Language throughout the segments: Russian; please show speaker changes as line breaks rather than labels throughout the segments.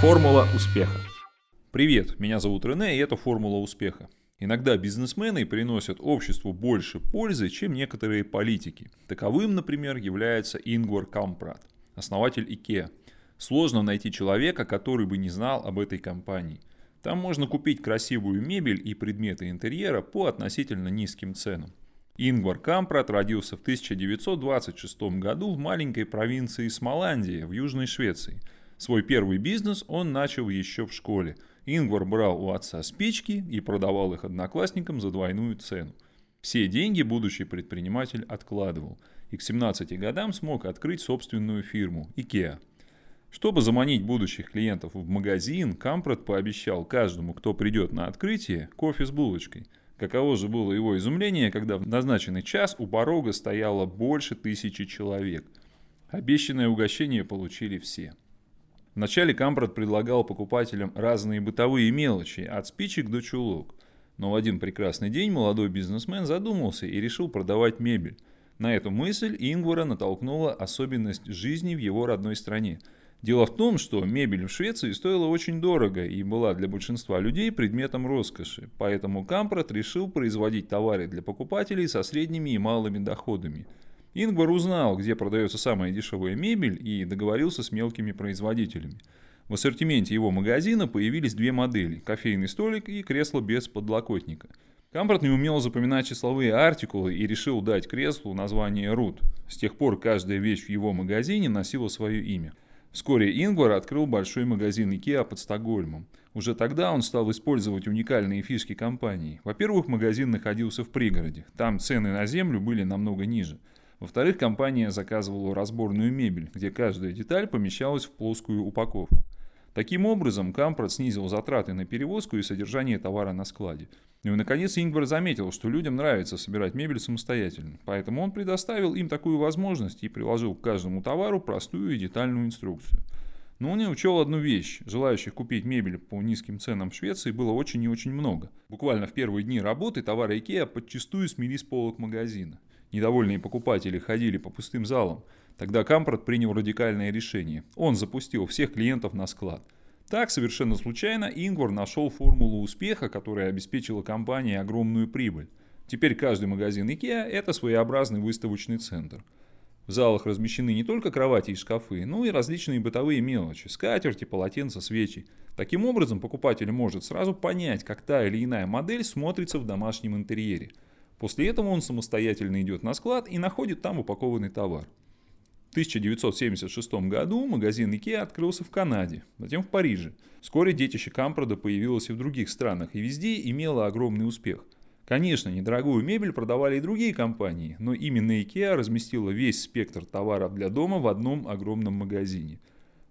Формула успеха. Привет, меня зовут Рене, и это Формула успеха. Иногда бизнесмены приносят обществу больше пользы, чем некоторые политики. Таковым, например, является Ингвар Кампрат, основатель IKEA. Сложно найти человека, который бы не знал об этой компании. Там можно купить красивую мебель и предметы интерьера по относительно низким ценам. Ингвар Кампрат родился в 1926 году в маленькой провинции Смоландия в Южной Швеции. Свой первый бизнес он начал еще в школе – Ингвар брал у отца спички и продавал их одноклассникам за двойную цену. Все деньги будущий предприниматель откладывал и к 17 годам смог открыть собственную фирму IKEA. Чтобы заманить будущих клиентов в магазин, Кампрат пообещал каждому, кто придет на открытие, кофе с булочкой. Каково же было его изумление, когда в назначенный час у порога стояло больше тысячи человек. Обещанное угощение получили все. Вначале Кампрат предлагал покупателям разные бытовые мелочи, от спичек до чулок. Но в один прекрасный день молодой бизнесмен задумался и решил продавать мебель. На эту мысль Ингвара натолкнула особенность жизни в его родной стране. Дело в том, что мебель в Швеции стоила очень дорого и была для большинства людей предметом роскоши, поэтому Кампрат решил производить товары для покупателей со средними и малыми доходами – Ингвар узнал, где продается самая дешевая мебель и договорился с мелкими производителями. В ассортименте его магазина появились две модели – кофейный столик и кресло без подлокотника. Кампорт не умел запоминать числовые артикулы и решил дать креслу название «Рут». С тех пор каждая вещь в его магазине носила свое имя. Вскоре Ингвар открыл большой магазин IKEA под Стокгольмом. Уже тогда он стал использовать уникальные фишки компании. Во-первых, магазин находился в пригороде. Там цены на землю были намного ниже. Во-вторых, компания заказывала разборную мебель, где каждая деталь помещалась в плоскую упаковку. Таким образом, Кампрат снизил затраты на перевозку и содержание товара на складе. Ну и, наконец, Ингвар заметил, что людям нравится собирать мебель самостоятельно, поэтому он предоставил им такую возможность и приложил к каждому товару простую и детальную инструкцию. Но он не учел одну вещь. Желающих купить мебель по низким ценам в Швеции было очень и очень много. Буквально в первые дни работы товары IKEA подчастую смели с полок магазина. Недовольные покупатели ходили по пустым залам. Тогда Кампорт принял радикальное решение. Он запустил всех клиентов на склад. Так, совершенно случайно, Ингвар нашел формулу успеха, которая обеспечила компании огромную прибыль. Теперь каждый магазин IKEA – это своеобразный выставочный центр. В залах размещены не только кровати и шкафы, но и различные бытовые мелочи – скатерти, полотенца, свечи. Таким образом, покупатель может сразу понять, как та или иная модель смотрится в домашнем интерьере – После этого он самостоятельно идет на склад и находит там упакованный товар. В 1976 году магазин IKEA открылся в Канаде, затем в Париже. Вскоре детище Кампрода появилось и в других странах, и везде имело огромный успех. Конечно, недорогую мебель продавали и другие компании, но именно IKEA разместила весь спектр товаров для дома в одном огромном магазине.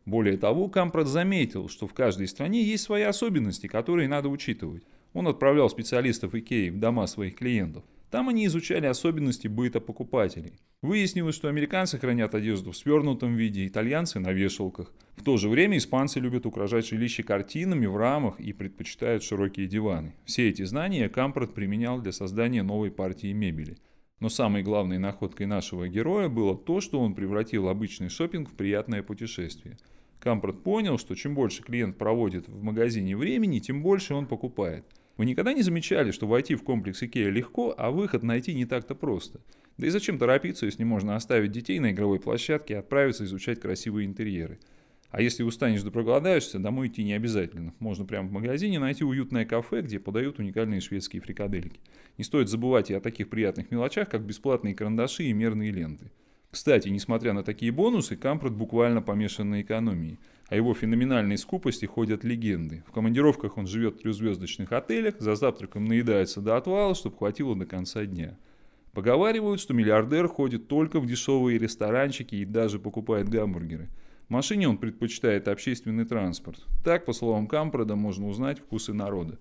Более того, Кампрод заметил, что в каждой стране есть свои особенности, которые надо учитывать. Он отправлял специалистов IKEA в дома своих клиентов – там они изучали особенности быта покупателей. Выяснилось, что американцы хранят одежду в свернутом виде, итальянцы на вешалках. В то же время испанцы любят украшать жилище картинами в рамах и предпочитают широкие диваны. Все эти знания Кампорт применял для создания новой партии мебели. Но самой главной находкой нашего героя было то, что он превратил обычный шопинг в приятное путешествие. Кампорт понял, что чем больше клиент проводит в магазине времени, тем больше он покупает – вы никогда не замечали, что войти в комплекс Икея легко, а выход найти не так-то просто? Да и зачем торопиться, если можно оставить детей на игровой площадке и отправиться изучать красивые интерьеры? А если устанешь да проголодаешься, домой идти не обязательно. Можно прямо в магазине найти уютное кафе, где подают уникальные шведские фрикадельки. Не стоит забывать и о таких приятных мелочах, как бесплатные карандаши и мерные ленты. Кстати, несмотря на такие бонусы, Кампрат буквально помешан на экономии. О его феноменальной скупости ходят легенды. В командировках он живет в трехзвездочных отелях, за завтраком наедается до отвала, чтобы хватило до конца дня. Поговаривают, что миллиардер ходит только в дешевые ресторанчики и даже покупает гамбургеры. В машине он предпочитает общественный транспорт. Так, по словам Кампрада, можно узнать вкусы народа.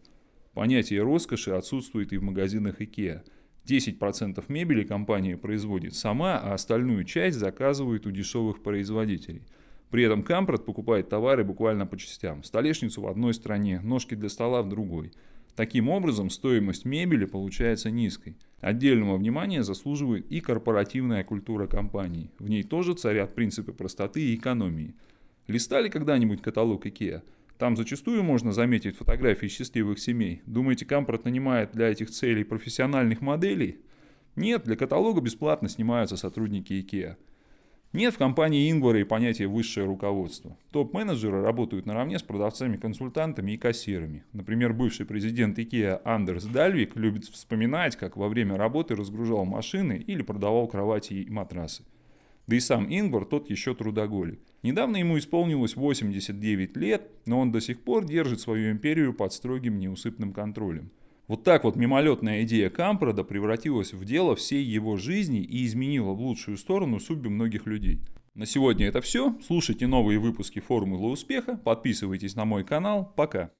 Понятие роскоши отсутствует и в магазинах IKEA. 10% мебели компания производит сама, а остальную часть заказывает у дешевых производителей – при этом Кампрат покупает товары буквально по частям. Столешницу в одной стране, ножки для стола в другой. Таким образом, стоимость мебели получается низкой. Отдельного внимания заслуживает и корпоративная культура компании. В ней тоже царят принципы простоты и экономии. Листали когда-нибудь каталог IKEA? Там зачастую можно заметить фотографии счастливых семей. Думаете, Кампорт нанимает для этих целей профессиональных моделей? Нет, для каталога бесплатно снимаются сотрудники IKEA. Нет в компании Ингвара и понятия высшее руководство. Топ-менеджеры работают наравне с продавцами-консультантами и кассирами. Например, бывший президент IKEA Андерс Дальвик любит вспоминать, как во время работы разгружал машины или продавал кровати и матрасы. Да и сам Ингвар тот еще трудоголик. Недавно ему исполнилось 89 лет, но он до сих пор держит свою империю под строгим неусыпным контролем. Вот так вот мимолетная идея Кампрада превратилась в дело всей его жизни и изменила в лучшую сторону судьбы многих людей. На сегодня это все. Слушайте новые выпуски Формулы успеха, подписывайтесь на мой канал. Пока.